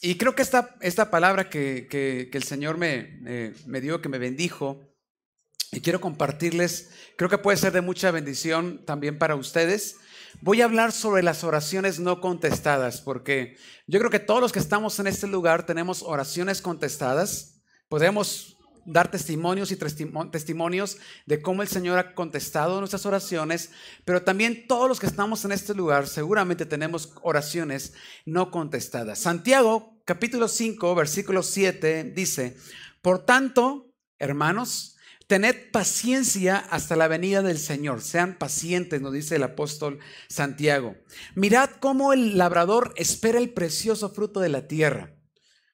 Y creo que esta, esta palabra que, que, el Señor me, me dio, que me bendijo, y quiero compartirles, creo que puede ser de mucha bendición también para ustedes. Voy a hablar sobre las oraciones no contestadas, porque yo creo que todos los que estamos en este lugar tenemos oraciones contestadas. Podemos dar testimonios y testimonios de cómo el Señor ha contestado nuestras oraciones, pero también todos los que estamos en este lugar seguramente tenemos oraciones no contestadas. Santiago capítulo 5, versículo 7 dice, por tanto, hermanos, tened paciencia hasta la venida del Señor. Sean pacientes, nos dice el apóstol Santiago. Mirad cómo el labrador espera el precioso fruto de la tierra.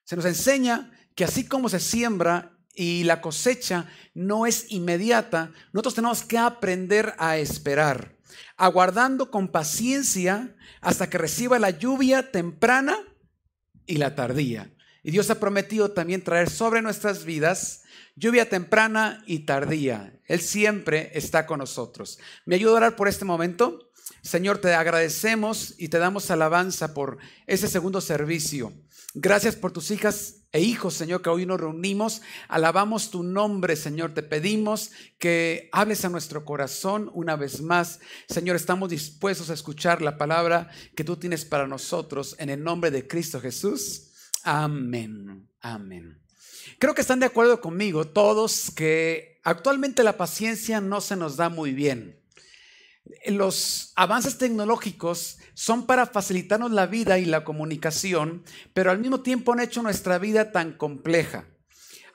Se nos enseña que así como se siembra y la cosecha no es inmediata, nosotros tenemos que aprender a esperar, aguardando con paciencia hasta que reciba la lluvia temprana y la tardía. Y Dios ha prometido también traer sobre nuestras vidas lluvia temprana y tardía. Él siempre está con nosotros. ¿Me ayuda a orar por este momento? Señor, te agradecemos y te damos alabanza por ese segundo servicio. Gracias por tus hijas e hijos, Señor, que hoy nos reunimos. Alabamos tu nombre, Señor. Te pedimos que hables a nuestro corazón una vez más. Señor, estamos dispuestos a escuchar la palabra que tú tienes para nosotros en el nombre de Cristo Jesús. Amén. Amén. Creo que están de acuerdo conmigo todos que actualmente la paciencia no se nos da muy bien los avances tecnológicos son para facilitarnos la vida y la comunicación, pero al mismo tiempo han hecho nuestra vida tan compleja.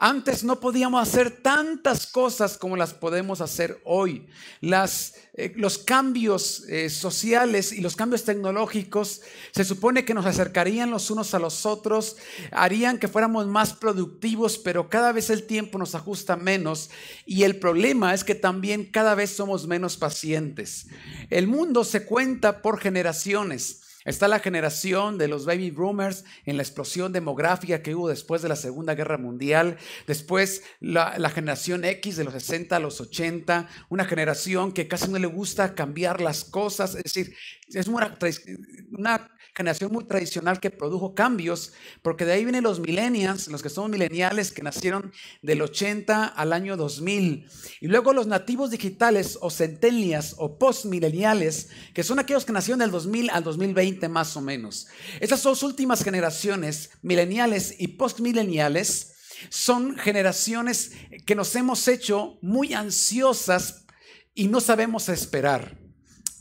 Antes no podíamos hacer tantas cosas como las podemos hacer hoy. Eh, los cambios eh, sociales y los cambios tecnológicos se supone que nos acercarían los unos a los otros, harían que fuéramos más productivos, pero cada vez el tiempo nos ajusta menos y el problema es que también cada vez somos menos pacientes. El mundo se cuenta por generaciones. Está la generación de los baby boomers en la explosión demográfica que hubo después de la Segunda Guerra Mundial. Después la, generación X de los 60 a los 80. Una generación que casi no le gusta cambiar las cosas. Es decir, es una, una generación muy tradicional que produjo cambios, porque de ahí vienen los millennials, los que son mileniales que nacieron del 80 al año 2000. Y luego los nativos digitales o centennials o postmileniales, que son aquellos que nacieron del 2000 al 2020 más o menos. Estas dos últimas generaciones, mileniales y postmileniales, son generaciones que nos hemos hecho muy ansiosas y no sabemos esperar.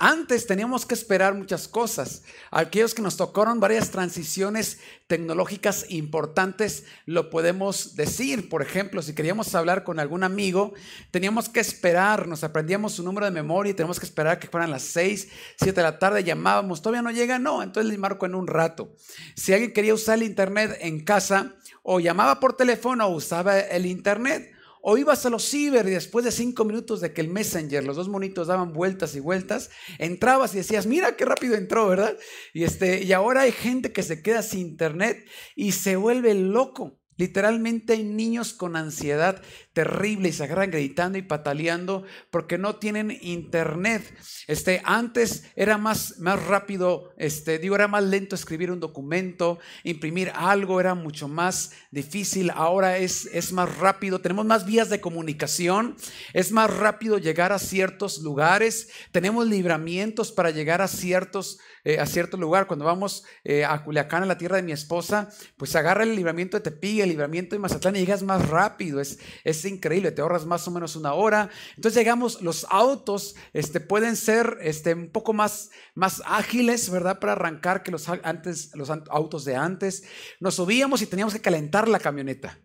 Antes teníamos que esperar muchas cosas. Aquellos que nos tocaron varias transiciones tecnológicas importantes, lo podemos decir. Por ejemplo, si queríamos hablar con algún amigo, teníamos que esperar, nos aprendíamos su número de memoria y teníamos que esperar que fueran las 6, 7 de la tarde, llamábamos, todavía no llega, no, entonces le marco en un rato. Si alguien quería usar el internet en casa, o llamaba por teléfono o usaba el internet o ibas a los ciber y después de cinco minutos de que el Messenger, los dos monitos daban vueltas y vueltas, entrabas y decías, mira qué rápido entró, ¿verdad? Y, este, y ahora hay gente que se queda sin internet y se vuelve loco. Literalmente hay niños con ansiedad terrible y se agarran gritando y pataleando porque no tienen internet. Este, antes era más, más rápido, este, digo, era más lento escribir un documento, imprimir algo era mucho más difícil. Ahora es, es más rápido, tenemos más vías de comunicación, es más rápido llegar a ciertos lugares, tenemos libramientos para llegar a ciertos eh, a cierto lugar. Cuando vamos eh, a Culiacán, a la tierra de mi esposa, pues agarra el libramiento de Tepiga, el libramiento de Mazatlán y llegas más rápido. Es, es increíble, te ahorras más o menos una hora. Entonces llegamos, los autos este, pueden ser este, un poco más, más ágiles, ¿verdad? Para arrancar que los, antes, los autos de antes. Nos subíamos y teníamos que calentar la camioneta.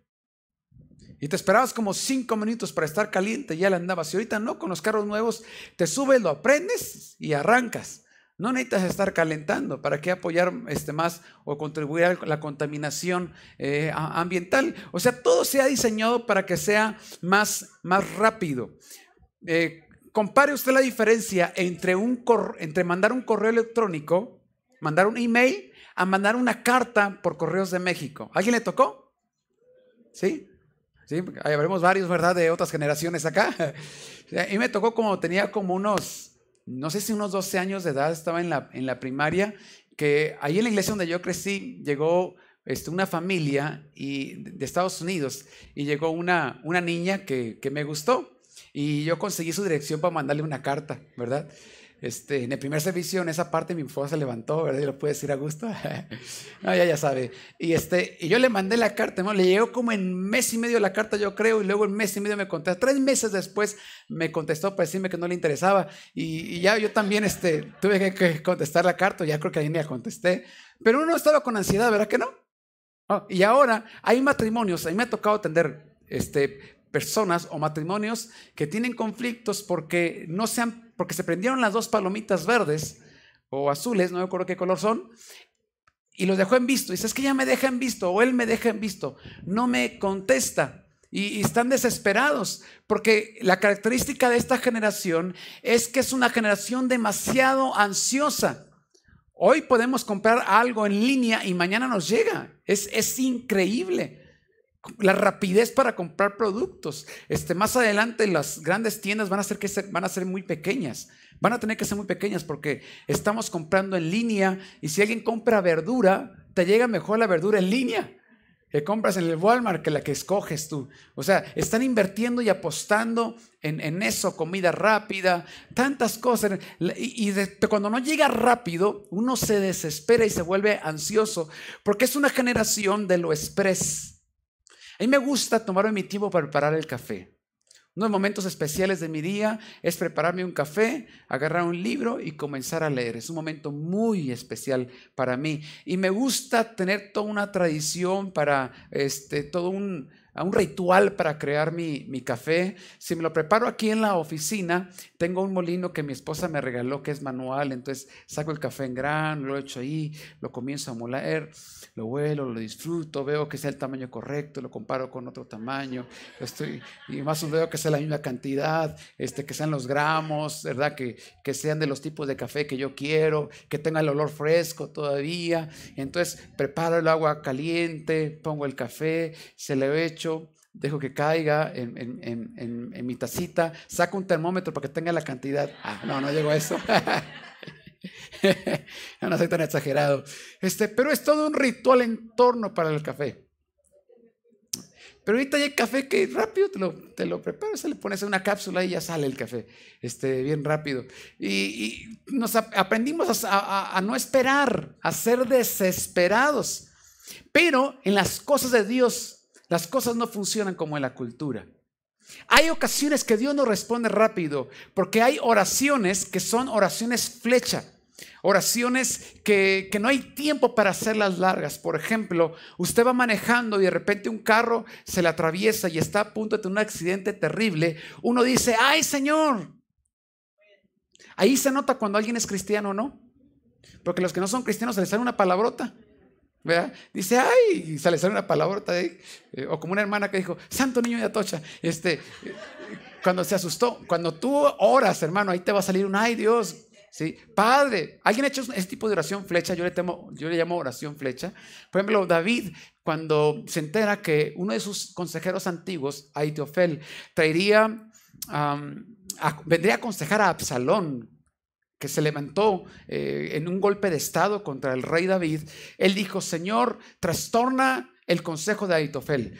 Y te esperabas como cinco minutos para estar caliente, ya la andabas. Y ahorita no, con los carros nuevos, te subes, lo aprendes y arrancas. No necesitas estar calentando. ¿Para qué apoyar este, más o contribuir a la contaminación eh, ambiental? O sea, todo se ha diseñado para que sea más, más rápido. Eh, compare usted la diferencia entre, un entre mandar un correo electrónico, mandar un email, a mandar una carta por correos de México. ¿Alguien le tocó? ¿Sí? Sí, varios, ¿verdad? De otras generaciones acá. Y me tocó como tenía como unos no sé si unos 12 años de edad, estaba en la, en la primaria, que ahí en la iglesia donde yo crecí llegó este, una familia y, de Estados Unidos y llegó una, una niña que, que me gustó y yo conseguí su dirección para mandarle una carta, ¿verdad? Este, en el primer servicio, en esa parte, mi esposa se levantó, ¿verdad? Y lo puede decir a gusto. no, ya, ya sabe. Y, este, y yo le mandé la carta, ¿no? Le llegó como en mes y medio la carta, yo creo, y luego en mes y medio me contestó. Tres meses después me contestó para decirme que no le interesaba. Y, ya yo también este, tuve que, contestar la carta, ya creo que ahí me la contesté. Pero uno estaba con ansiedad, ¿verdad que no? y ahora hay matrimonios, a mí me ha tocado atender este, personas o matrimonios que tienen conflictos porque no se porque se prendieron las dos palomitas verdes o azules, no me acuerdo qué color son, y los dejó en visto. Y dice, es que ya me deja en visto o él me deja en visto. No me contesta. y, están desesperados porque la característica de esta generación es que es una generación demasiado ansiosa. Hoy podemos comprar algo en línea y mañana nos llega. Es, es increíble la rapidez para comprar productos. Este, más adelante las grandes tiendas van a, ser que van a ser muy pequeñas. Van a tener que ser muy pequeñas porque estamos comprando en línea y si alguien compra verdura, te llega mejor la verdura en línea que compras en el Walmart que la que escoges tú. O sea, están invirtiendo y apostando en, eso, comida rápida, tantas cosas. Y, cuando no llega rápido, uno se desespera y se vuelve ansioso porque es una generación de lo express a mí me gusta tomarme mi tiempo para preparar el café. Uno de los momentos especiales de mi día es prepararme un café, agarrar un libro y comenzar a leer. Es un momento muy especial para mí. Y me gusta tener toda una tradición para este, todo un, un ritual para crear mi, mi, café. Si me lo preparo aquí en la oficina, tengo un molino que mi esposa me regaló que es manual. Entonces saco el café en gran, lo echo ahí, lo comienzo a moler lo huelo, lo disfruto, veo que sea el tamaño correcto, lo comparo con otro tamaño, estoy, y más o veo que sea la misma cantidad, este, que sean los gramos, ¿verdad? Que, que sean de los tipos de café que yo quiero, que tenga el olor fresco todavía. Entonces preparo el agua caliente, pongo el café, se le echo, dejo que caiga en, mi tacita, saco un termómetro para que tenga la cantidad. Ah, no, no llegó a eso. no soy tan exagerado. Este, pero es todo un ritual en torno para el café. Pero ahorita hay café que rápido te lo, te lo preparas, le pones una cápsula y ya sale el café, este, bien rápido. Y, nos aprendimos a, no esperar, a ser desesperados. Pero en las cosas de Dios, las cosas no funcionan como en la cultura. Hay ocasiones que Dios no responde rápido, porque hay oraciones que son oraciones flecha. Oraciones que, no hay tiempo para hacerlas largas. Por ejemplo, usted va manejando y de repente un carro se le atraviesa y está a punto de tener un accidente terrible. Uno dice, ay Señor. Ahí se nota cuando alguien es cristiano o no. Porque los que no son cristianos se les sale una palabrota. Dice, ay, y se le sale una palabrota ahí. Eh, o como una hermana que dijo, santo niño de Atocha. Este, cuando se asustó, cuando tú oras, hermano, ahí te va a salir un, ay Dios, ¿Sí? Padre, ¿alguien ha hecho ese tipo de oración flecha? Yo le, temo, yo le llamo oración flecha. Por ejemplo, David, cuando se entera que uno de sus consejeros antiguos, Aitofel, traería, vendría a aconsejar a Absalón, que se levantó eh, en un golpe de estado contra el rey David, él dijo, Señor, trastorna el consejo de Aitofel.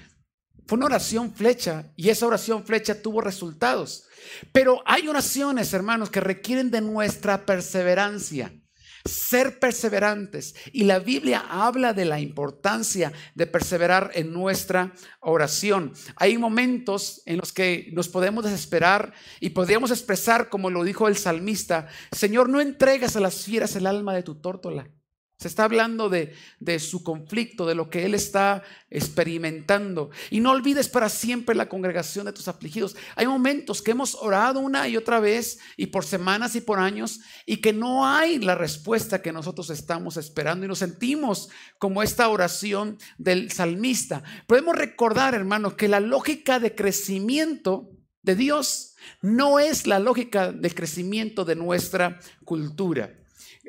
Fue una oración flecha y esa oración flecha tuvo resultados. Pero hay oraciones, hermanos, que requieren de nuestra perseverancia. Ser perseverantes. Y la Biblia habla de la importancia de perseverar en nuestra oración. Hay momentos en los que nos podemos desesperar y podríamos expresar, como lo dijo el salmista, Señor, no entregas a las fieras el alma de tu tórtola. Se está hablando de, su conflicto, de lo que él está experimentando. Y no olvides para siempre la congregación de tus afligidos. Hay momentos que hemos orado una y otra vez y por semanas y por años y que no hay la respuesta que nosotros estamos esperando y nos sentimos como esta oración del salmista. Podemos recordar, hermano, que la lógica de crecimiento de Dios no es la lógica de crecimiento de nuestra cultura.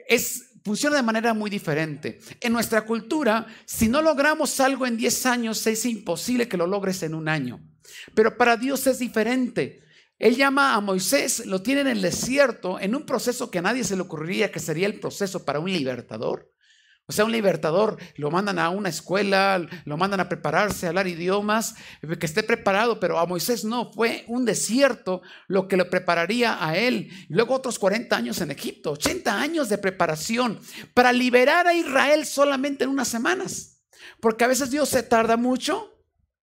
Es funciona de manera muy diferente. En nuestra cultura, si no logramos algo en 10 años, es imposible que lo logres en un año. Pero para Dios es diferente. Él llama a Moisés, lo tiene en el desierto, en un proceso que a nadie se le ocurriría que sería el proceso para un libertador. O sea, un libertador lo mandan a una escuela, lo mandan a prepararse, a hablar idiomas, que esté preparado, pero a Moisés no, fue un desierto lo que lo prepararía a él. luego otros 40 años en Egipto, 80 años de preparación para liberar a Israel solamente en unas semanas. Porque a veces Dios se tarda mucho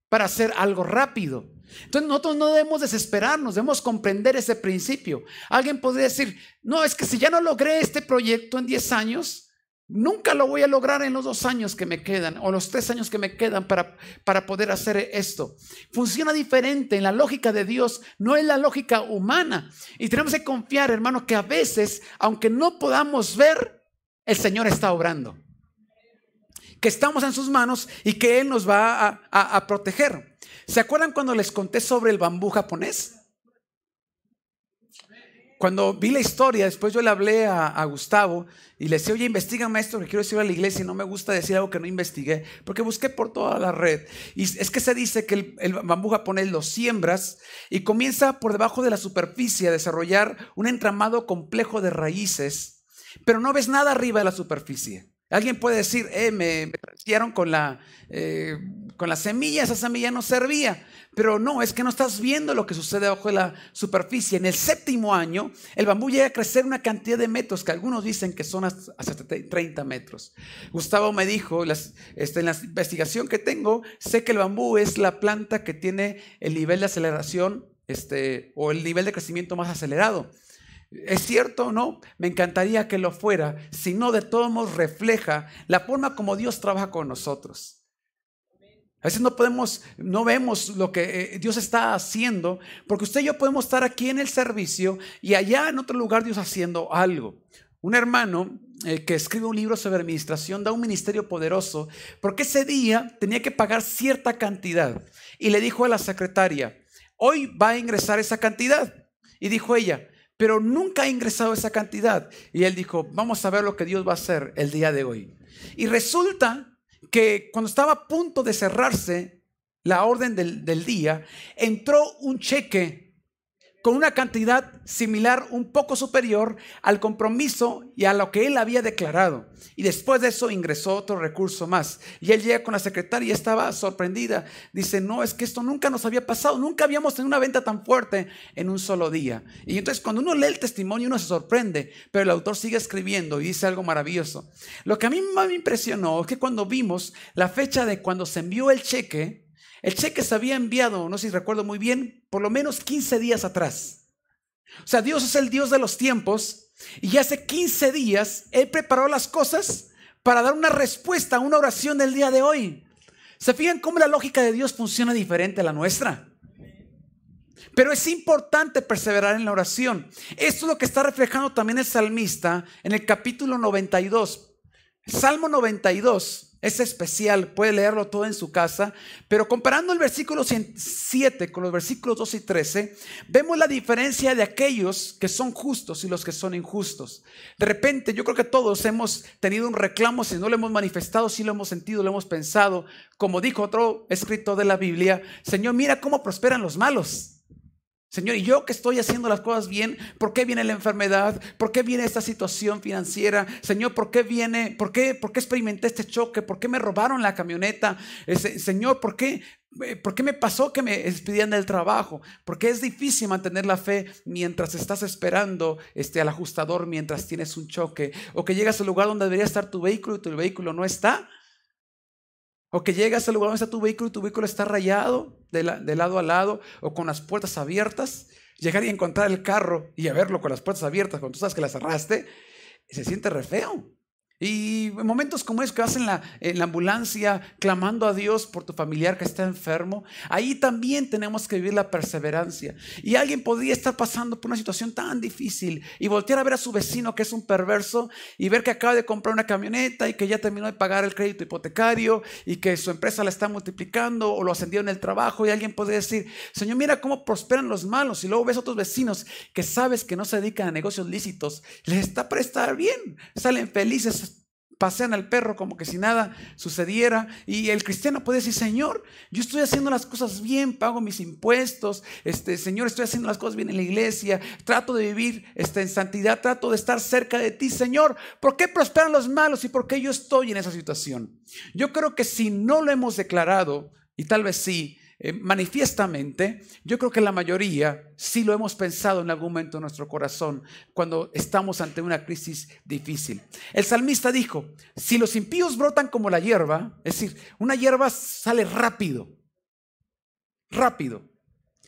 para hacer algo rápido. Entonces nosotros no debemos desesperarnos, debemos comprender ese principio. Alguien podría decir, no, es que si ya no logré este proyecto en 10 años, Nunca lo voy a lograr en los dos años que me quedan o los tres años que me quedan para, para poder hacer esto. Funciona diferente en la lógica de Dios, no en la lógica humana. Y tenemos que confiar, hermano, que a veces, aunque no podamos ver, el Señor está obrando. Que estamos en sus manos y que Él nos va a, a proteger. ¿Se acuerdan cuando les conté sobre el bambú japonés? Cuando vi la historia, después yo le hablé a, Gustavo y le decía, oye, investigame esto que quiero decir a la iglesia y no me gusta decir algo que no investigué, porque busqué por toda la red. Es que se dice que el, el bambú japonés lo siembras y comienza por debajo de la superficie a desarrollar un entramado complejo de raíces, pero no ves nada arriba de la superficie. Alguien puede decir, eh, me, me con la, eh, con la semilla, esa semilla no servía. Pero no, es que no estás viendo lo que sucede bajo la superficie. En el séptimo año, el bambú llega a crecer una cantidad de metros que algunos dicen que son hasta 30 metros. Gustavo me dijo, este, en la investigación que tengo, sé que el bambú es la planta que tiene el nivel de aceleración este, o el nivel de crecimiento más acelerado. ¿Es cierto o no? Me encantaría que lo fuera, si no de todos modos refleja la forma como Dios trabaja con nosotros. A veces no podemos, no vemos lo que eh, Dios está haciendo, porque usted y yo podemos estar aquí en el servicio y allá en otro lugar Dios haciendo algo. Un hermano eh, que escribe un libro sobre administración da un ministerio poderoso, porque ese día tenía que pagar cierta cantidad y le dijo a la secretaria, hoy va a ingresar esa cantidad. Y dijo ella, pero nunca ha ingresado esa cantidad. Y él dijo, vamos a ver lo que Dios va a hacer el día de hoy. Y resulta que cuando estaba a punto de cerrarse la orden del, del día, entró un cheque con una cantidad similar, un poco superior al compromiso y a lo que él había declarado. Y después de eso ingresó otro recurso más. Y él llega con la secretaria y estaba sorprendida. Dice, no, es que esto nunca nos había pasado, nunca habíamos tenido una venta tan fuerte en un solo día. Y entonces cuando uno lee el testimonio uno se sorprende, pero el autor sigue escribiendo y dice algo maravilloso. Lo que a mí más me impresionó es que cuando vimos la fecha de cuando se envió el cheque, el cheque se había enviado, no sé si recuerdo muy bien, por lo menos 15 días atrás. O sea, Dios es el Dios de los tiempos y hace 15 días Él preparó las cosas para dar una respuesta a una oración del día de hoy. ¿Se fijan cómo la lógica de Dios funciona diferente a la nuestra? Pero es importante perseverar en la oración. Esto es lo que está reflejando también el salmista en el capítulo 92. Salmo 92 es especial, puede leerlo todo en su casa, pero comparando el versículo 7 con los versículos 2 y 13, vemos la diferencia de aquellos que son justos y los que son injustos. De repente, yo creo que todos hemos tenido un reclamo, si no lo hemos manifestado, si lo hemos sentido, lo hemos pensado, como dijo otro escrito de la Biblia, Señor, mira cómo prosperan los malos. Señor, y yo que estoy haciendo las cosas bien, ¿por qué viene la enfermedad? ¿Por qué viene esta situación financiera? Señor, ¿por qué viene? ¿Por qué, por qué experimenté este choque? ¿Por qué me robaron la camioneta? Señor, ¿por qué, eh, ¿por qué me pasó que me despidían del trabajo? Porque es difícil mantener la fe mientras estás esperando este, al ajustador, mientras tienes un choque, o que llegas al lugar donde debería estar tu vehículo y tu vehículo no está. O que llegas al lugar donde está tu vehículo y tu vehículo está rayado de, lado a lado o con las puertas abiertas. Llegar y encontrar el carro y a verlo con las puertas abiertas cuando tú sabes que las cerraste, se siente re feo. Y en momentos como es que vas en la, en la, ambulancia clamando a Dios por tu familiar que está enfermo, ahí también tenemos que vivir la perseverancia. Y alguien podría estar pasando por una situación tan difícil y voltear a ver a su vecino que es un perverso y ver que acaba de comprar una camioneta y que ya terminó de pagar el crédito hipotecario y que su empresa la está multiplicando o lo ascendió en el trabajo y alguien podría decir, Señor, mira cómo prosperan los malos y luego ves a otros vecinos que sabes que no se dedican a negocios lícitos, les está estar bien, salen felices pasean al perro como que si nada sucediera. Y el cristiano puede decir, Señor, yo estoy haciendo las cosas bien, pago mis impuestos, este, Señor, estoy haciendo las cosas bien en la iglesia, trato de vivir este, en santidad, trato de estar cerca de ti, Señor. ¿Por qué prosperan los malos y por qué yo estoy en esa situación? Yo creo que si no lo hemos declarado, y tal vez sí, eh, manifiestamente, yo creo que la mayoría sí lo hemos pensado en algún momento en nuestro corazón cuando estamos ante una crisis difícil. El salmista dijo, si los impíos brotan como la hierba, es decir, una hierba sale rápido, rápido.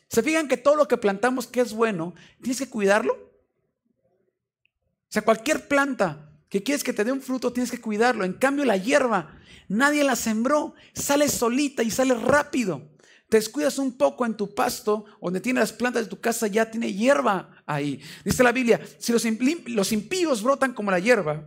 ¿Se fijan que todo lo que plantamos que es bueno, tienes que cuidarlo? O sea, cualquier planta que quieres que te dé un fruto, tienes que cuidarlo. En cambio, la hierba, nadie la sembró, sale solita y sale rápido te descuidas un poco en tu pasto, donde tiene las plantas de tu casa, ya tiene hierba ahí. Dice la Biblia, si los, los impíos brotan como la hierba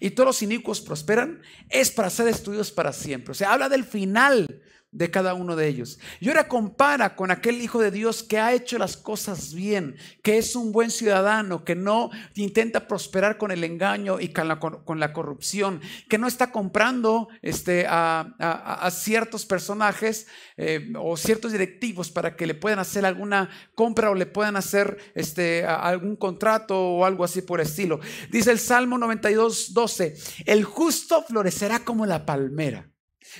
y todos los inicuos prosperan, es para ser destruidos para siempre. O sea, habla del final de cada uno de ellos. Y ahora compara con aquel Hijo de Dios que ha hecho las cosas bien, que es un buen ciudadano, que no intenta prosperar con el engaño y con la, corrupción, que no está comprando este, a, ciertos personajes eh, o ciertos directivos para que le puedan hacer alguna compra o le puedan hacer este, algún contrato o algo así por estilo. Dice el Salmo 92, 12, el justo florecerá como la palmera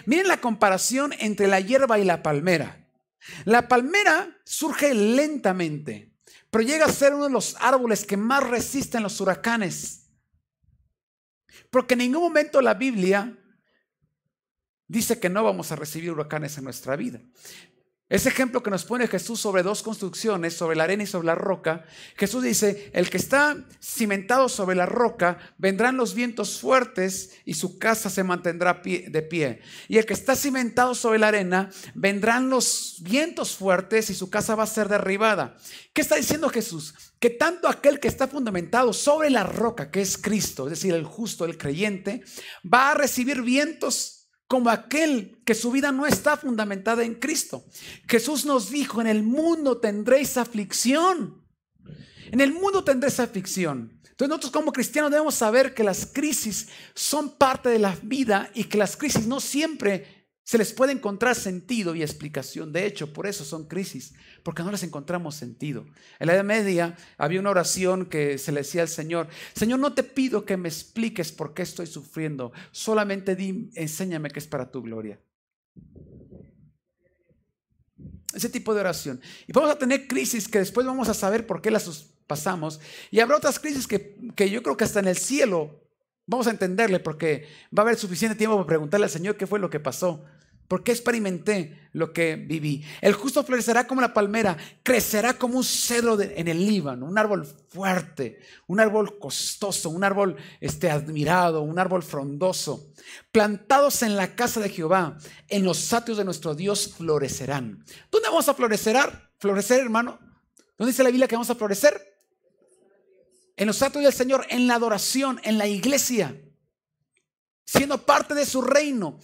Miren la comparación entre la hierba y la palmera. La palmera surge lentamente, pero llega a ser uno de los árboles que más resisten los huracanes. Porque en ningún momento la Biblia dice que no vamos a recibir huracanes en nuestra vida. Ese ejemplo que nos pone Jesús sobre dos construcciones, sobre la arena y sobre la roca, Jesús dice, el que está cimentado sobre la roca, vendrán los vientos fuertes y su casa se mantendrá de pie. Y el que está cimentado sobre la arena, vendrán los vientos fuertes y su casa va a ser derribada. ¿Qué está diciendo Jesús? Que tanto aquel que está fundamentado sobre la roca, que es Cristo, es decir, el justo, el creyente, va a recibir vientos como aquel que su vida no está fundamentada en Cristo. Jesús nos dijo, en el mundo tendréis aflicción. En el mundo tendréis aflicción. Entonces nosotros como cristianos debemos saber que las crisis son parte de la vida y que las crisis no siempre se les puede encontrar sentido y explicación. De hecho, por eso son crisis, porque no les encontramos sentido. En la Edad Media había una oración que se le decía al Señor, Señor, no te pido que me expliques por qué estoy sufriendo, solamente di, enséñame que es para tu gloria. Ese tipo de oración. Y vamos a tener crisis que después vamos a saber por qué las pasamos. Y habrá otras crisis que, que yo creo que hasta en el cielo vamos a entenderle porque va a haber suficiente tiempo para preguntarle al Señor qué fue lo que pasó porque experimenté lo que viví. El justo florecerá como la palmera, crecerá como un cedro en el Líbano, un árbol fuerte, un árbol costoso, un árbol este, admirado, un árbol frondoso. Plantados en la casa de Jehová, en los atrios de nuestro Dios florecerán. ¿Dónde vamos a florecer? Florecer, hermano. ¿Dónde dice la Biblia que vamos a florecer? En los atrios del Señor, en la adoración, en la iglesia, siendo parte de su reino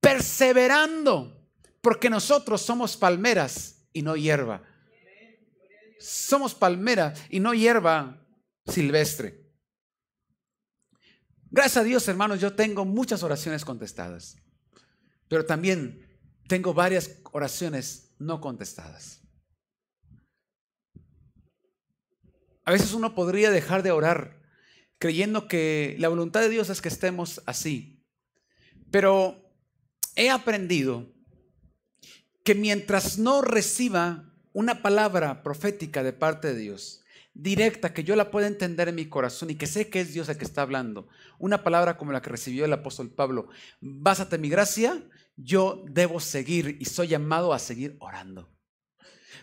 perseverando, porque nosotros somos palmeras y no hierba. Somos palmeras y no hierba silvestre. Gracias a Dios, hermanos, yo tengo muchas oraciones contestadas, pero también tengo varias oraciones no contestadas. A veces uno podría dejar de orar creyendo que la voluntad de Dios es que estemos así, pero he aprendido que mientras no reciba una palabra profética de parte de Dios, directa, que yo la pueda entender en mi corazón y que sé que es Dios el que está hablando, una palabra como la que recibió el apóstol Pablo, básate mi gracia, yo debo seguir y soy llamado a seguir orando.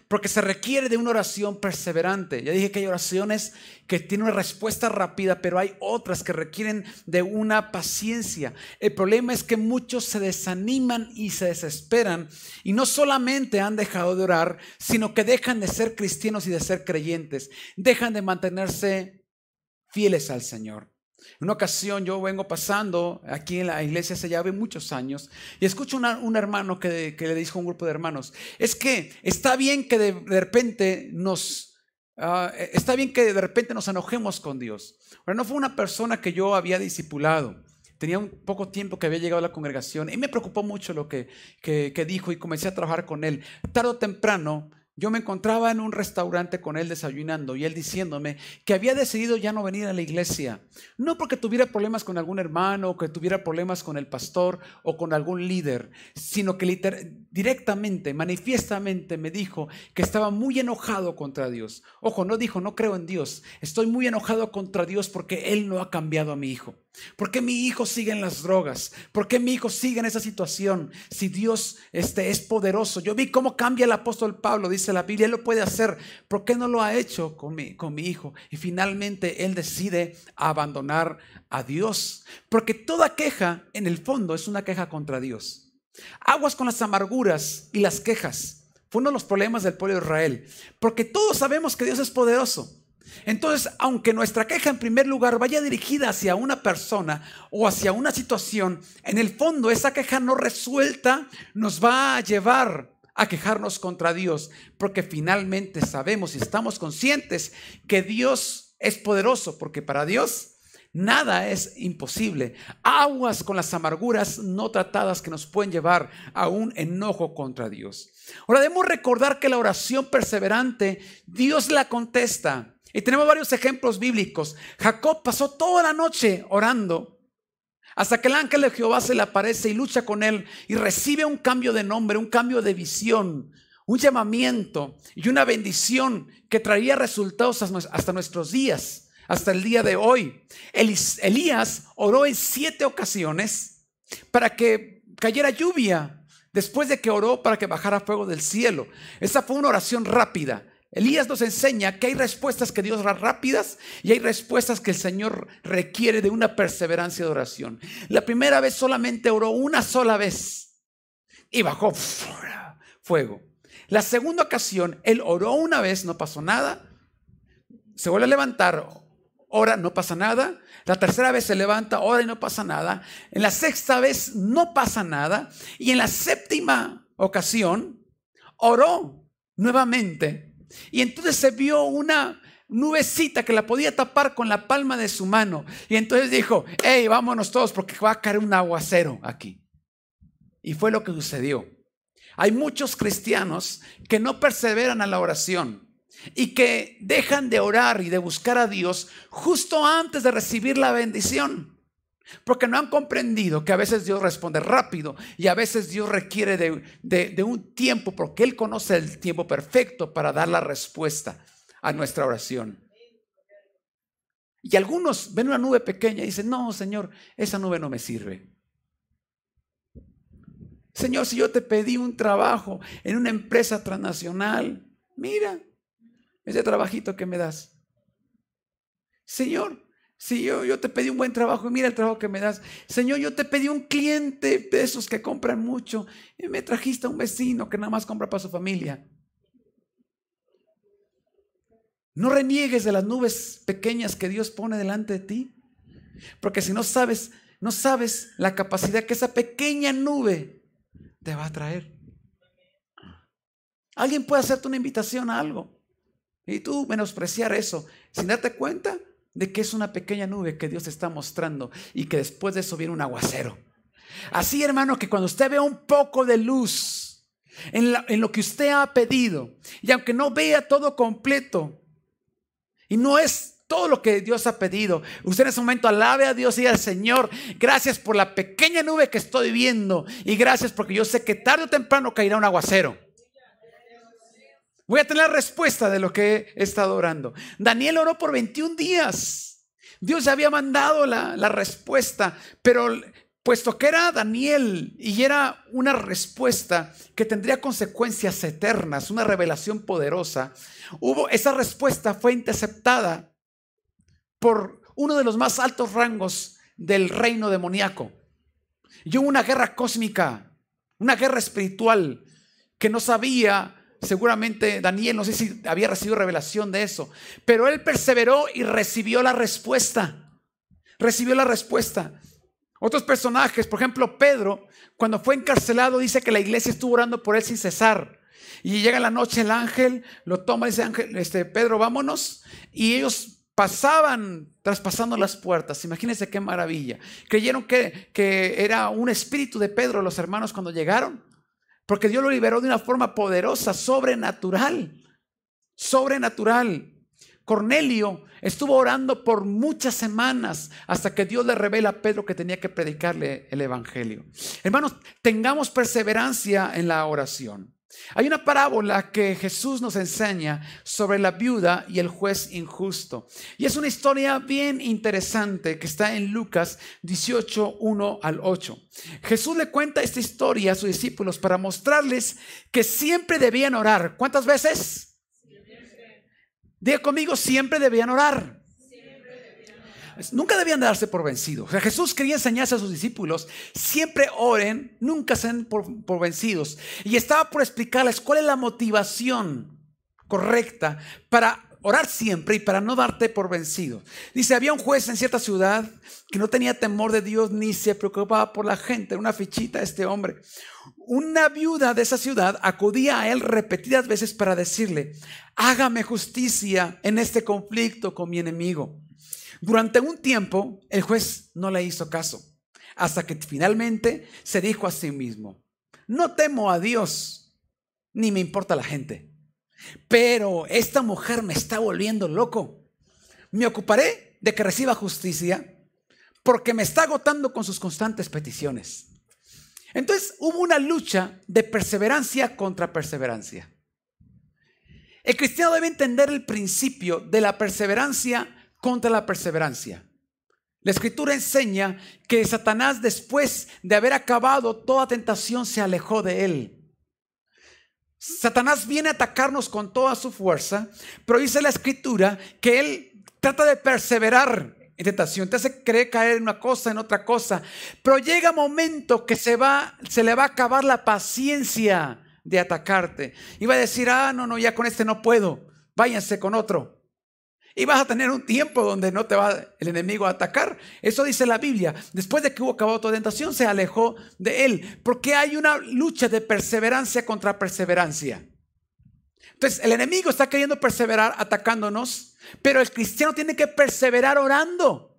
Porque se requiere de una oración perseverante. Ya dije que hay oraciones que tienen una respuesta rápida, pero hay otras que requieren de una paciencia. El problema es que muchos se desaniman y se desesperan y no solamente han dejado de orar, sino que dejan de ser cristianos y de ser creyentes. Dejan de mantenerse fieles al Señor. En una ocasión yo vengo pasando aquí en la iglesia hace ya muchos años y escucho un hermano que, le dijo a un grupo de hermanos, es que está bien que de, repente nos... Ah, está bien que de repente nos enojemos con Dios. Pero no fue una persona que yo había discipulado. tenía un poco tiempo que había llegado a la congregación y me preocupó mucho lo que, que, que dijo y comencé a trabajar con él. Tarde o temprano yo me encontraba en un restaurante con él desayunando y él diciéndome que había decidido ya no venir a la iglesia. No porque tuviera problemas con algún hermano o que tuviera problemas con el pastor o con algún líder, sino que directamente, manifiestamente me dijo que estaba muy enojado contra Dios. Ojo, no dijo, no creo en Dios. Estoy muy enojado contra Dios porque Él no ha cambiado a mi hijo. ¿Por qué mi hijo sigue en las drogas? ¿Por qué mi hijo sigue en esa situación? Si Dios este, es poderoso. Yo vi cómo cambia el apóstol Pablo, dice la Biblia, él lo puede hacer. ¿Por qué no lo ha hecho con mi, con mi hijo? Y finalmente él decide abandonar a Dios. Porque toda queja, en el fondo, es una queja contra Dios. Aguas con las amarguras y las quejas. Fue uno de los problemas del pueblo de Israel. Porque todos sabemos que Dios es poderoso. Entonces, aunque nuestra queja en primer lugar vaya dirigida hacia una persona o hacia una situación, en el fondo esa queja no resuelta nos va a llevar a quejarnos contra Dios, porque finalmente sabemos y estamos conscientes que Dios es poderoso, porque para Dios nada es imposible. Aguas con las amarguras no tratadas que nos pueden llevar a un enojo contra Dios. Ahora debemos recordar que la oración perseverante, Dios la contesta. Y tenemos varios ejemplos bíblicos. Jacob pasó toda la noche orando hasta que el ángel de Jehová se le aparece y lucha con él y recibe un cambio de nombre, un cambio de visión, un llamamiento y una bendición que traería resultados hasta nuestros días, hasta el día de hoy. Elías oró en siete ocasiones para que cayera lluvia, después de que oró para que bajara fuego del cielo. Esa fue una oración rápida. Elías nos enseña que hay respuestas que Dios da rápidas y hay respuestas que el Señor requiere de una perseverancia de oración. La primera vez solamente oró una sola vez y bajó fuego. La segunda ocasión, él oró una vez, no pasó nada. Se vuelve a levantar, ora, no pasa nada. La tercera vez se levanta, ora y no pasa nada. En la sexta vez no pasa nada. Y en la séptima ocasión, oró nuevamente y entonces se vio una nubecita que la podía tapar con la palma de su mano. Y entonces dijo, hey, vámonos todos porque va a caer un aguacero aquí. Y fue lo que sucedió. Hay muchos cristianos que no perseveran a la oración y que dejan de orar y de buscar a Dios justo antes de recibir la bendición. Porque no han comprendido que a veces Dios responde rápido y a veces Dios requiere de, un tiempo porque Él conoce el tiempo perfecto para dar la respuesta a nuestra oración. Y algunos ven una nube pequeña y dicen, no, Señor, esa nube no me sirve. Señor, si yo te pedí un trabajo en una empresa transnacional, mira ese trabajito que me das. Señor, si yo, yo te pedí un buen trabajo y mira el trabajo que me das. Señor, yo te pedí un cliente de esos que compran mucho y me trajiste a un vecino que nada más compra para su familia. No reniegues de las nubes pequeñas que Dios pone delante de ti. Porque si no sabes, no sabes la capacidad que esa pequeña nube te va a traer. Alguien puede hacerte una invitación a algo y tú menospreciar eso sin darte cuenta de que es una pequeña nube que Dios está mostrando y que después de eso viene un aguacero. Así, hermano, que cuando usted vea un poco de luz en, en lo que usted ha pedido, y aunque no vea todo completo, y no es todo lo que Dios ha pedido. Usted en ese momento alabe a Dios y al Señor, gracias por la pequeña nube que estoy viendo y gracias porque yo sé que tarde o temprano caerá un aguacero. Voy a tener la respuesta de lo que he estado orando. Daniel oró por 21 días. Dios había mandado la, la respuesta, pero puesto que era Daniel y era una respuesta que tendría consecuencias eternas, una revelación poderosa, hubo esa respuesta fue interceptada por uno de los más altos rangos del reino demoníaco. Y hubo una guerra cósmica, una guerra espiritual que no sabía seguramente Daniel, no sé si había recibido revelación de eso, pero él perseveró y recibió la respuesta. Recibió la respuesta. Otros personajes, por ejemplo, Pedro, cuando fue encarcelado, dice que la iglesia estuvo orando por él sin cesar. Y llega la noche el ángel, lo toma dice, ángel, este, Pedro, vámonos. Y ellos pasaban traspasando las puertas. Imagínense qué maravilla. Creyeron que, que era un espíritu de Pedro los hermanos cuando llegaron, porque Dios lo liberó de una forma poderosa, sobrenatural, sobrenatural. Cornelio estuvo orando por muchas semanas hasta que Dios le revela a Pedro que tenía que predicarle el Evangelio. Hermanos, tengamos perseverancia en la oración. Hay una parábola que Jesús nos enseña sobre la viuda y el juez injusto. Y es una historia bien interesante que está en Lucas 18, 1 al 8. Jesús le cuenta esta historia a sus discípulos para mostrarles que siempre debían orar. ¿Cuántas veces? Diga conmigo, siempre debían orar. Nunca debían darse por vencidos. Jesús quería enseñarse a sus discípulos, siempre oren, nunca sean por, vencidos. Y estaba por explicarles cuál es la motivación correcta para orar siempre y para no darte por vencido. Dice, había un juez en cierta ciudad que no tenía temor de Dios ni se preocupaba por la gente. Una fichita este hombre. Una viuda de esa ciudad acudía a él repetidas veces para decirle, hágame justicia en este conflicto con mi enemigo. Durante un tiempo, el juez no le hizo caso, hasta que finalmente se dijo a sí mismo, no temo a Dios, ni me importa la gente, pero esta mujer me está volviendo loco. Me ocuparé de que reciba justicia porque me está agotando con sus constantes peticiones. Entonces hubo una lucha de perseverancia contra perseverancia. El cristiano debe entender el principio de la perseverancia contra la perseverancia. La escritura enseña que Satanás después de haber acabado toda tentación se alejó de él. Satanás viene a atacarnos con toda su fuerza, pero dice la escritura que él trata de perseverar en tentación, te hace creer caer en una cosa, en otra cosa, pero llega momento que se va, se le va a acabar la paciencia de atacarte. Y va a decir, ah, no, no, ya con este no puedo, váyanse con otro. Y vas a tener un tiempo donde no te va el enemigo a atacar. Eso dice la Biblia. Después de que hubo acabado toda tentación, se alejó de él. Porque hay una lucha de perseverancia contra perseverancia. Entonces, el enemigo está queriendo perseverar atacándonos, pero el cristiano tiene que perseverar orando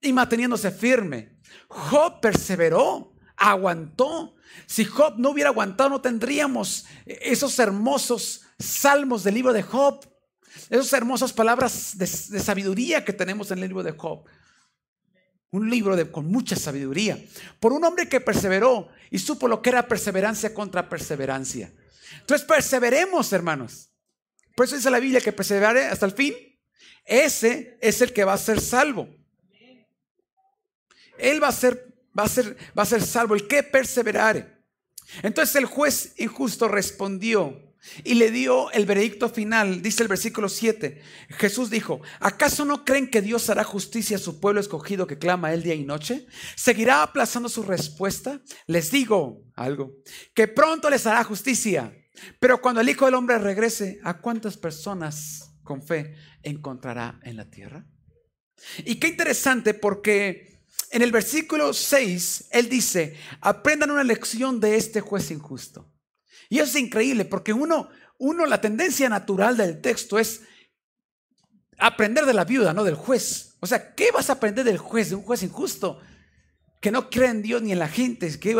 y manteniéndose firme. Job perseveró, aguantó. Si Job no hubiera aguantado, no tendríamos esos hermosos salmos del libro de Job. Esas hermosas palabras de, sabiduría que tenemos en el libro de Job. Un libro de, con mucha sabiduría. Por un hombre que perseveró y supo lo que era perseverancia contra perseverancia. Entonces perseveremos, hermanos. Por eso dice la Biblia que persevere hasta el fin. Ese es el que va a ser salvo. Él va a ser, va a ser, va a ser salvo, el que perseverare. Entonces el juez injusto respondió y le dio el veredicto final, dice el versículo 7. Jesús dijo, ¿acaso no creen que Dios hará justicia a su pueblo escogido que clama él día y noche? ¿Seguirá aplazando su respuesta? Les digo algo, que pronto les hará justicia. Pero cuando el Hijo del Hombre regrese, ¿a cuántas personas con fe encontrará en la tierra? Y qué interesante porque en el versículo 6, él dice, aprendan una lección de este juez injusto. Y eso es increíble porque uno, uno, la tendencia natural del texto es aprender de la viuda, no del juez. O sea, ¿qué vas a aprender del juez, de un juez injusto? Que no cree en Dios ni en la gente. ¿Qué,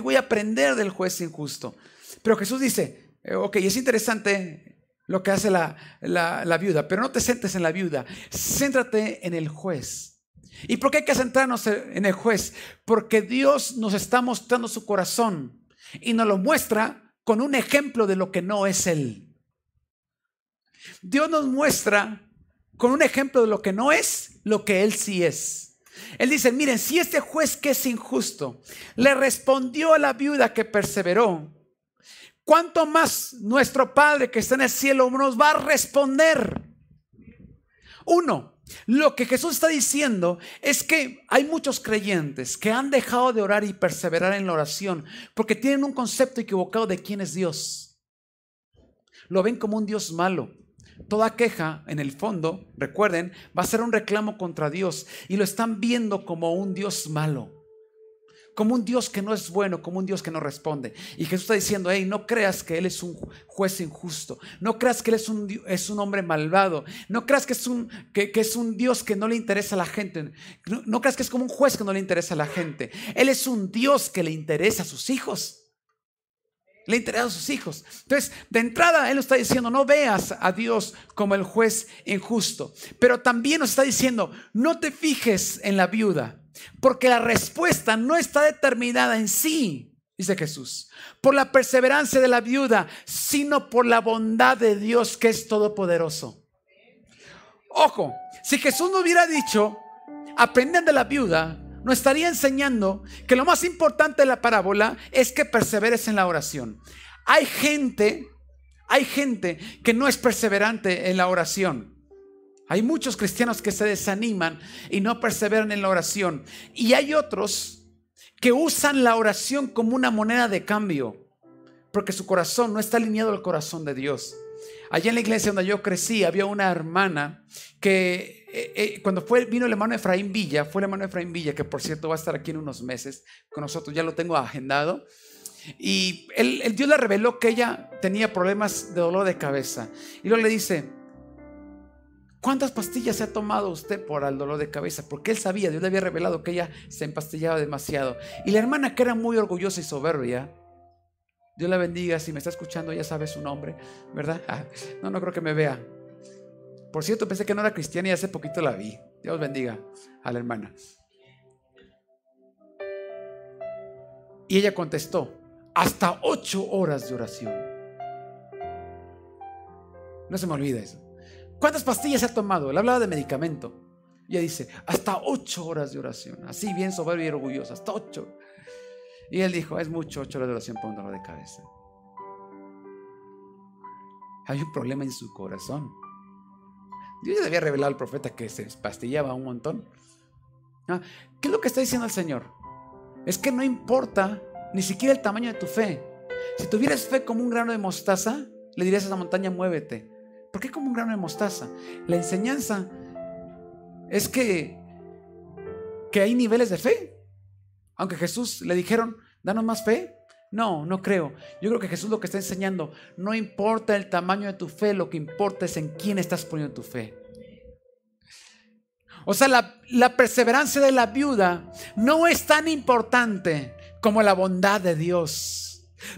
voy a aprender del juez injusto? Pero Jesús dice, eh, ok, es interesante lo que hace la, la, viuda, pero no te centres en la viuda, céntrate en el juez. ¿Y por qué hay que centrarnos en el juez? Porque Dios nos está mostrando su corazón y nos lo muestra con un ejemplo de lo que no es Él. Dios nos muestra con un ejemplo de lo que no es, lo que Él sí es. Él dice, miren, si este juez que es injusto le respondió a la viuda que perseveró, ¿cuánto más nuestro Padre que está en el cielo nos va a responder? Uno, lo que Jesús está diciendo es que hay muchos creyentes que han dejado de orar y perseverar en la oración porque tienen un concepto equivocado de quién es Dios. Lo ven como un Dios malo. Toda queja, en el fondo, recuerden, va a ser un reclamo contra Dios y lo están viendo como un Dios malo. Como un Dios que no es bueno, como un Dios que no responde. Y Jesús está diciendo, hey, no creas que Él es un juez injusto, no creas que Él es un, es un hombre malvado, no creas que es, un, que, es un Dios que no le interesa a la gente, no, no creas que es como un juez que no le interesa a la gente. Él es un Dios que le interesa a sus hijos. Le interesa a sus hijos. Entonces, de entrada, Él nos está diciendo, no veas a Dios como el juez injusto. Pero también nos está diciendo, no te fijes en la viuda, porque la respuesta no está determinada en sí, dice Jesús, por la perseverancia de la viuda, sino por la bondad de Dios que es todopoderoso. Ojo, si Jesús no hubiera dicho, aprendan de la viuda, nos estaría enseñando que lo más importante de la parábola es que perseveres en la oración. Hay gente, hay gente que no es perseverante en la oración. Hay muchos cristianos que se desaniman y no perseveran en la oración. Y hay otros que usan la oración como una moneda de cambio, porque su corazón no está alineado al corazón de Dios. Allá en la iglesia donde yo crecí había una hermana que eh, eh, cuando fue, vino el hermano Efraín Villa, fue el hermano Efraín Villa, que por cierto va a estar aquí en unos meses con nosotros, ya lo tengo agendado. Y el, Dios le reveló que ella tenía problemas de dolor de cabeza. Y luego le dice, ¿cuántas pastillas se ha tomado usted por el dolor de cabeza? Porque él sabía, Dios le había revelado que ella se empastillaba demasiado. Y la hermana que era muy orgullosa y soberbia, Dios la bendiga, si me está escuchando ya sabe su nombre, ¿verdad? Ah, no, no creo que me vea. Por cierto, pensé que no era cristiana y hace poquito la vi. Dios bendiga a la hermana. Y ella contestó, hasta ocho horas de oración. No se me olvida eso. ¿Cuántas pastillas ha tomado? Él hablaba de medicamento. Y ella dice, hasta ocho horas de oración. Así bien soberbia y orgullosa, hasta ocho. Y él dijo, es mucho ocho horas de oración para un dolor de cabeza. Hay un problema en su corazón. Dios ya le había revelado al profeta que se pastillaba un montón. Ah, ¿Qué es lo que está diciendo el Señor? Es que no importa ni siquiera el tamaño de tu fe. Si tuvieras fe como un grano de mostaza, le dirías a esa montaña, muévete. ¿Por qué como un grano de mostaza? La enseñanza es que, que hay niveles de fe. Aunque Jesús le dijeron, danos más fe. No, no creo. Yo creo que Jesús lo que está enseñando, no importa el tamaño de tu fe, lo que importa es en quién estás poniendo tu fe. O sea, la, la, perseverancia de la viuda no es tan importante como la bondad de Dios.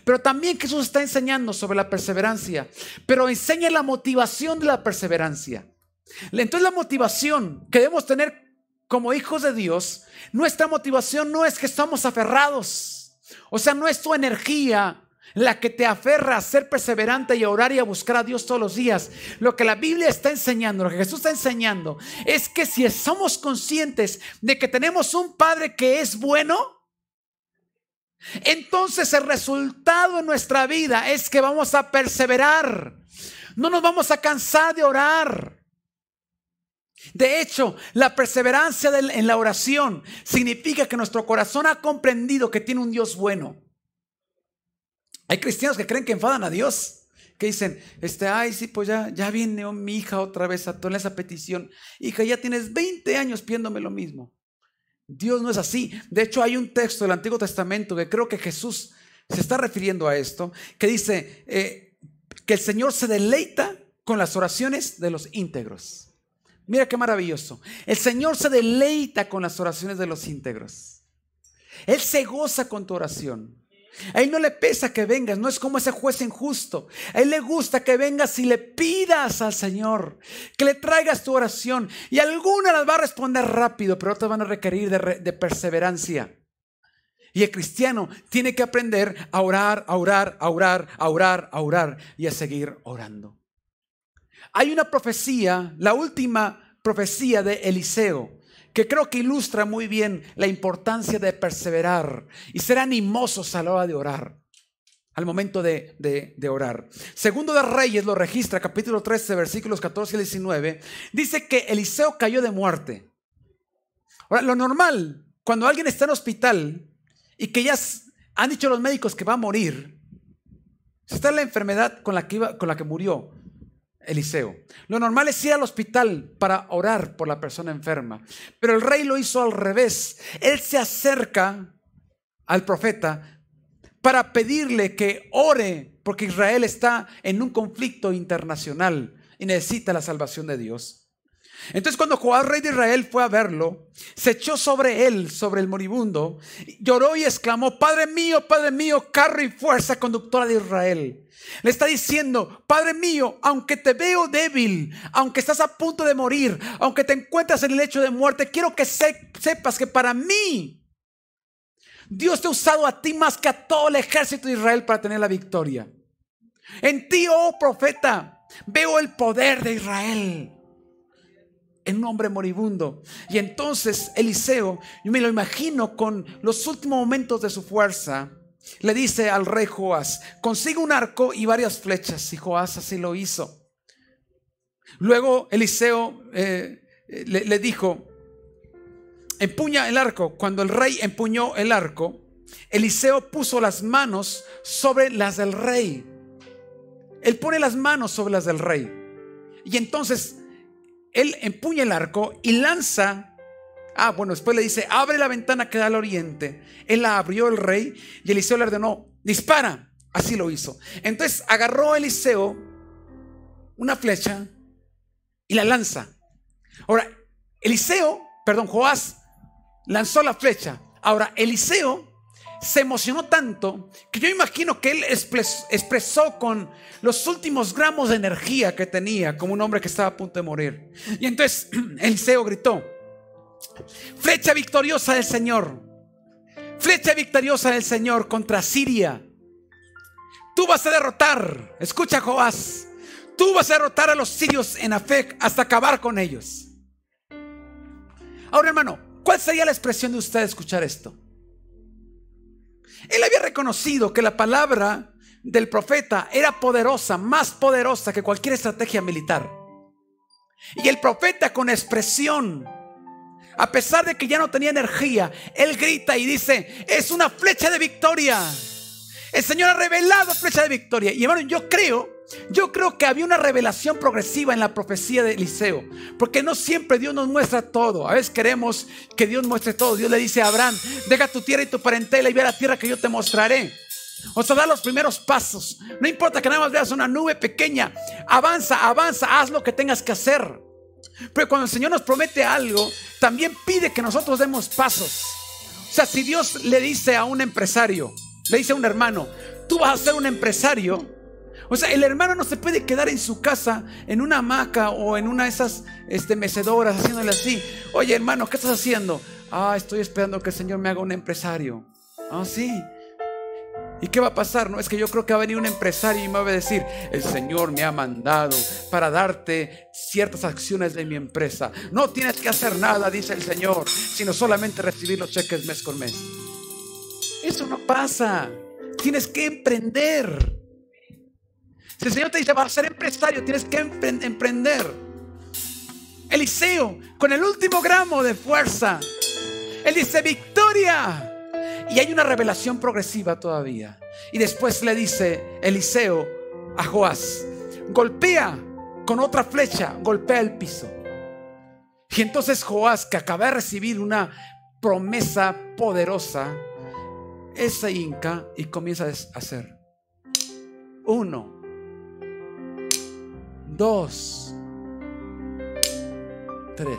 Pero también Jesús está enseñando sobre la perseverancia, pero enseña la motivación de la perseverancia. Entonces la motivación que debemos tener como hijos de Dios, nuestra motivación no es que estamos aferrados. O sea, no es tu energía la que te aferra a ser perseverante y a orar y a buscar a Dios todos los días. Lo que la Biblia está enseñando, lo que Jesús está enseñando, es que si somos conscientes de que tenemos un Padre que es bueno, entonces el resultado en nuestra vida es que vamos a perseverar. No nos vamos a cansar de orar. De hecho, la perseverancia en la oración significa que nuestro corazón ha comprendido que tiene un Dios bueno. Hay cristianos que creen que enfadan a Dios, que dicen, este, ay, sí, pues ya, ya viene mi hija otra vez a toda esa petición. Hija, ya tienes 20 años pidiéndome lo mismo. Dios no es así. De hecho, hay un texto del Antiguo Testamento que creo que Jesús se está refiriendo a esto, que dice eh, que el Señor se deleita con las oraciones de los íntegros. Mira qué maravilloso. El Señor se deleita con las oraciones de los íntegros. Él se goza con tu oración. A él no le pesa que vengas, no es como ese juez injusto. A él le gusta que vengas y le pidas al Señor, que le traigas tu oración. Y algunas las va a responder rápido, pero otras van a requerir de, de perseverancia. Y el cristiano tiene que aprender a orar, a orar, a orar, a orar, a orar y a seguir orando. Hay una profecía, la última profecía de Eliseo, que creo que ilustra muy bien la importancia de perseverar y ser animosos a la hora de orar, al momento de, de, orar. Segundo de Reyes lo registra, capítulo 13, versículos 14 y 19, dice que Eliseo cayó de muerte. Ahora, lo normal, cuando alguien está en hospital y que ya han dicho los médicos que va a morir, está la enfermedad con la que, con la que murió, Eliseo. Lo normal es ir al hospital para orar por la persona enferma, pero el rey lo hizo al revés. Él se acerca al profeta para pedirle que ore, porque Israel está en un conflicto internacional y necesita la salvación de Dios. Entonces cuando Joás, rey de Israel, fue a verlo, se echó sobre él, sobre el moribundo, lloró y exclamó, Padre mío, Padre mío, carro y fuerza conductora de Israel. Le está diciendo, Padre mío, aunque te veo débil, aunque estás a punto de morir, aunque te encuentras en el lecho de muerte, quiero que sepas que para mí Dios te ha usado a ti más que a todo el ejército de Israel para tener la victoria. En ti, oh profeta, veo el poder de Israel en un hombre moribundo. Y entonces Eliseo, yo me lo imagino con los últimos momentos de su fuerza, le dice al rey Joás, consigue un arco y varias flechas. Y Joás así lo hizo. Luego Eliseo eh, le, le dijo, empuña el arco. Cuando el rey empuñó el arco, Eliseo puso las manos sobre las del rey. Él pone las manos sobre las del rey. Y entonces él empuña el arco y lanza. Ah, bueno, después le dice, abre la ventana que da al oriente. Él la abrió el rey y Eliseo le ordenó, dispara. Así lo hizo. Entonces agarró Eliseo una flecha y la lanza. Ahora, Eliseo, perdón, Joás lanzó la flecha. Ahora, Eliseo se emocionó tanto que yo imagino que él expresó con los últimos gramos de energía que tenía como un hombre que estaba a punto de morir. Y entonces Eliseo gritó, flecha victoriosa del Señor, flecha victoriosa del Señor contra Siria. Tú vas a derrotar, escucha Joás, tú vas a derrotar a los sirios en Afec hasta acabar con ellos. Ahora hermano, ¿cuál sería la expresión de usted escuchar esto? Él había reconocido que la palabra del profeta era poderosa, más poderosa que cualquier estrategia militar. Y el profeta con expresión, a pesar de que ya no tenía energía, él grita y dice, es una flecha de victoria. El Señor ha revelado flecha de victoria. Y hermano, yo creo yo creo que había una revelación progresiva en la profecía de Eliseo, porque no siempre Dios nos muestra todo. A veces queremos que Dios muestre todo. Dios le dice a Abraham, deja tu tierra y tu parentela y ve a la tierra que yo te mostraré. O sea, da los primeros pasos. No importa que nada más veas una nube pequeña. Avanza, avanza, haz lo que tengas que hacer. Pero cuando el Señor nos promete algo, también pide que nosotros demos pasos. O sea, si Dios le dice a un empresario, le dice a un hermano, tú vas a ser un empresario, o sea, el hermano no se puede quedar en su casa, en una hamaca o en una de esas este, mecedoras, haciéndole así. Oye, hermano, ¿qué estás haciendo? Ah, estoy esperando que el Señor me haga un empresario. Ah, sí. ¿Y qué va a pasar? No es que yo creo que va a venir un empresario y me va a decir, el Señor me ha mandado para darte ciertas acciones de mi empresa. No tienes que hacer nada, dice el Señor, sino solamente recibir los cheques mes con mes. Eso no pasa. Tienes que emprender. Si el Señor te dice, vas a ser empresario, tienes que emprender. Eliseo, con el último gramo de fuerza, él dice, victoria. Y hay una revelación progresiva todavía. Y después le dice Eliseo a Joás, golpea con otra flecha, golpea el piso. Y entonces Joás, que acaba de recibir una promesa poderosa, ese inca y comienza a hacer. Uno, dos, tres.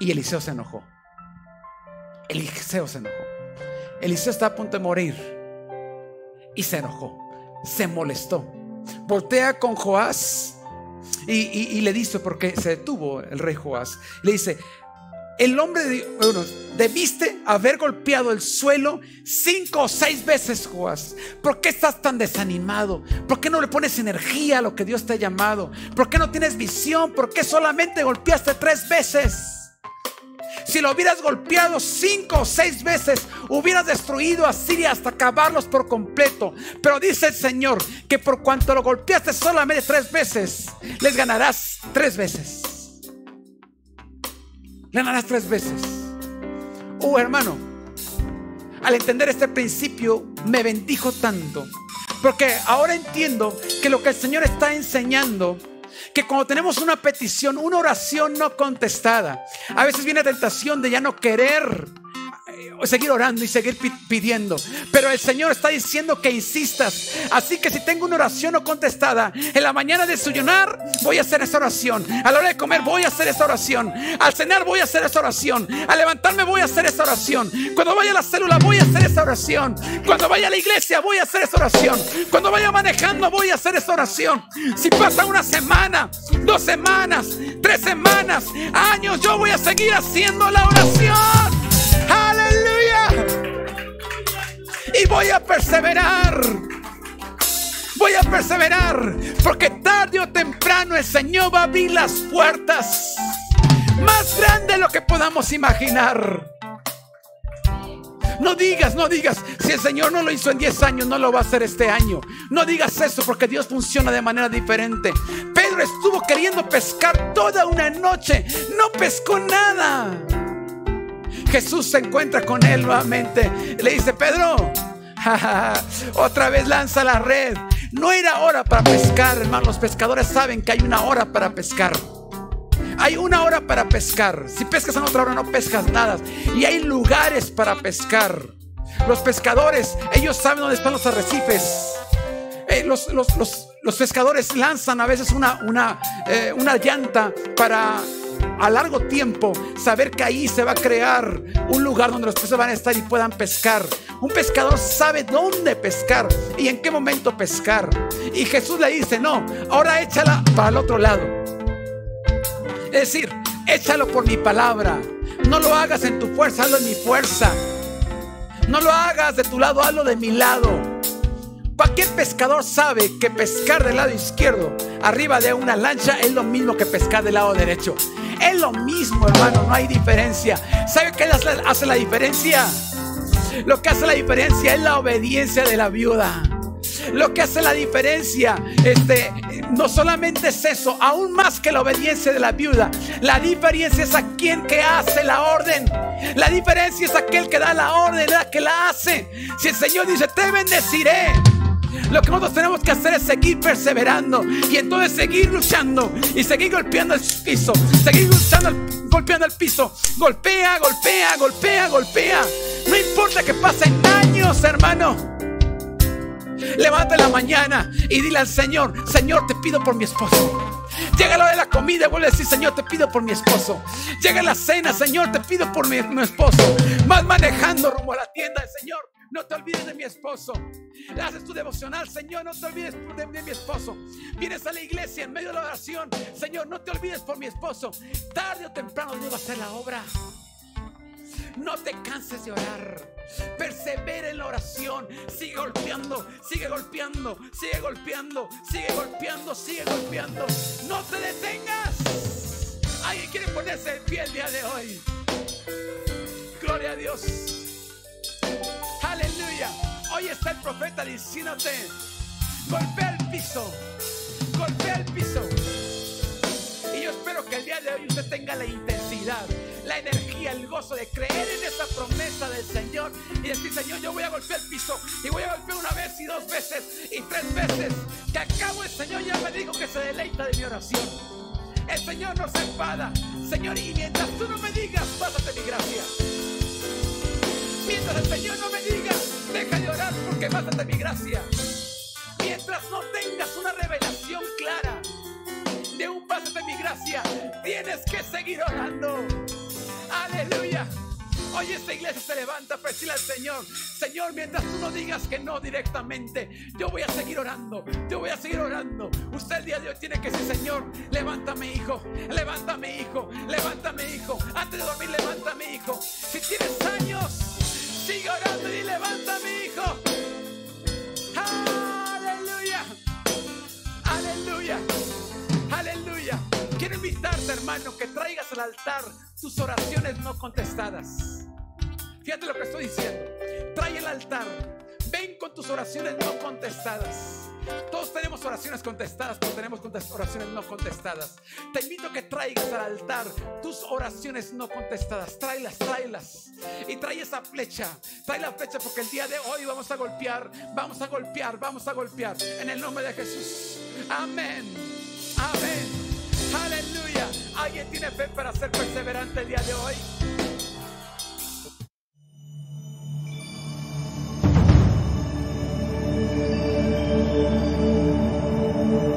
Y Eliseo se enojó. Eliseo se enojó. Eliseo está a punto de morir. Y se enojó. Se molestó. Voltea con Joás y, le dice, porque se detuvo el rey Joás, le dice, el hombre de, bueno, debiste haber golpeado el suelo cinco o seis veces, Joás. ¿Por qué estás tan desanimado? ¿Por qué no le pones energía a lo que Dios te ha llamado? ¿Por qué no tienes visión? ¿Por qué solamente golpeaste tres veces? Si lo hubieras golpeado cinco o seis veces, hubieras destruido a Siria hasta acabarlos por completo. Pero dice el Señor que por cuanto lo golpeaste solamente tres veces, les ganarás tres veces ganarás tres veces. Oh, hermano, al entender este principio me bendijo tanto. Porque ahora entiendo que lo que el Señor está enseñando, que cuando tenemos una petición, una oración no contestada, a veces viene tentación de ya no querer seguir orando y seguir pidiendo. Pero el Señor está diciendo que insistas. Así que si tengo una oración no contestada, en la mañana de desayunar voy a hacer esa oración. A la hora de comer voy a hacer esa oración. Al cenar voy a hacer esa oración. Al levantarme voy a hacer esa oración. Cuando vaya a la célula voy a hacer esa oración. Cuando vaya a la iglesia voy a hacer esa oración. Cuando vaya manejando voy a hacer esa oración. Si pasa una semana, dos semanas, tres semanas, años, yo voy a seguir haciendo la oración. Y voy a perseverar. Voy a perseverar. Porque tarde o temprano el Señor va a abrir las puertas. Más grande de lo que podamos imaginar. No digas, no digas, si el Señor no lo hizo en 10 años, no lo va a hacer este año. No digas eso porque Dios funciona de manera diferente. Pedro estuvo queriendo pescar toda una noche, no pescó nada. Jesús se encuentra con él nuevamente. Le dice, Pedro, otra vez lanza la red. No era hora para pescar, hermano. Los pescadores saben que hay una hora para pescar. Hay una hora para pescar. Si pescas en otra hora no pescas nada. Y hay lugares para pescar. Los pescadores, ellos saben dónde están los arrecifes. Eh, los, pescadores lanzan a veces una, una, eh, una llanta para a largo tiempo saber que ahí se va a crear un lugar donde los peces van a estar y puedan pescar. Un pescador sabe dónde pescar y en qué momento pescar. Y Jesús le dice, no, ahora échala para el otro lado. Es decir, échalo por mi palabra. No lo hagas en tu fuerza, hazlo en mi fuerza. No lo hagas de tu lado, hazlo de mi lado. Cualquier pescador sabe que pescar del lado izquierdo, arriba de una lancha, es lo mismo que pescar del lado derecho. Es lo mismo, hermano, no hay diferencia. ¿Sabe qué hace la diferencia? Lo que hace la diferencia es la obediencia de la viuda. Lo que hace la diferencia, este, no solamente es eso, aún más que la obediencia de la viuda. La diferencia es a que hace la orden. La diferencia es aquel que da la orden, la que la hace. Si el Señor dice, te bendeciré. Lo que nosotros tenemos que hacer es seguir perseverando y entonces seguir luchando y seguir golpeando el piso, seguir luchando, golpeando el piso. Golpea, golpea, golpea, golpea. No importa que pasen años, hermano. Levanta la mañana y dile al Señor, Señor, te pido por mi esposo. Llega la de la comida vuelve a decir, Señor, te pido por mi esposo. Llega la cena, Señor, te pido por mi, mi esposo. Vas manejando rumbo a la tienda, Señor. No te olvides de mi esposo. Haces tu devocional, Señor, no te olvides de, mi esposo. Vienes a la iglesia en medio de la oración, Señor, no te olvides por mi esposo. Tarde o temprano Dios va a hacer la obra. No te canses de orar. Persevera en la oración. Sigue golpeando, sigue golpeando, sigue golpeando, sigue golpeando, sigue golpeando. No te detengas. Alguien quiere ponerse en pie el día de hoy. Gloria a Dios. Hoy está el profeta diciéndote, golpea el piso, golpea el piso. Y yo espero que el día de hoy usted tenga la intensidad, la energía, el gozo de creer en esa promesa del Señor y decir, Señor, yo voy a golpear el piso y voy a golpear una vez y dos veces y tres veces. Que acabo el Señor ya me dijo que se deleita de mi oración. El Señor no se enfada. Señor, y mientras tú no me digas, pásate mi gracia. Mientras el Señor no me diga, deja de orar porque bástate mi gracia. Mientras no tengas una revelación clara de un paso de mi gracia, tienes que seguir orando. Aleluya. Hoy esta iglesia se levanta para decirle al Señor, Señor, mientras tú no digas que no directamente, yo voy a seguir orando, yo voy a seguir orando. Usted el día de hoy tiene que decir, Señor, levántame hijo, levántame hijo, levántame hijo. Antes de dormir, levántame hijo. Si tienes años, Sigue orando y levanta mi Aleluya. Aleluya. Aleluya. Quiero invitarte, hermano, que traigas al altar tus oraciones no contestadas. Fíjate lo que estoy diciendo. Trae el altar. Ven con tus oraciones no contestadas. Todos tenemos oraciones contestadas, pero tenemos oraciones no contestadas. Te invito a que traigas al altar tus oraciones no contestadas. Tráelas, tráelas. Y trae esa flecha. Trae la flecha porque el día de hoy vamos a golpear, vamos a golpear, vamos a golpear. En el nombre de Jesús. Amén. Amén. Aleluya. ¿Alguien tiene fe para ser perseverante el día de hoy? Música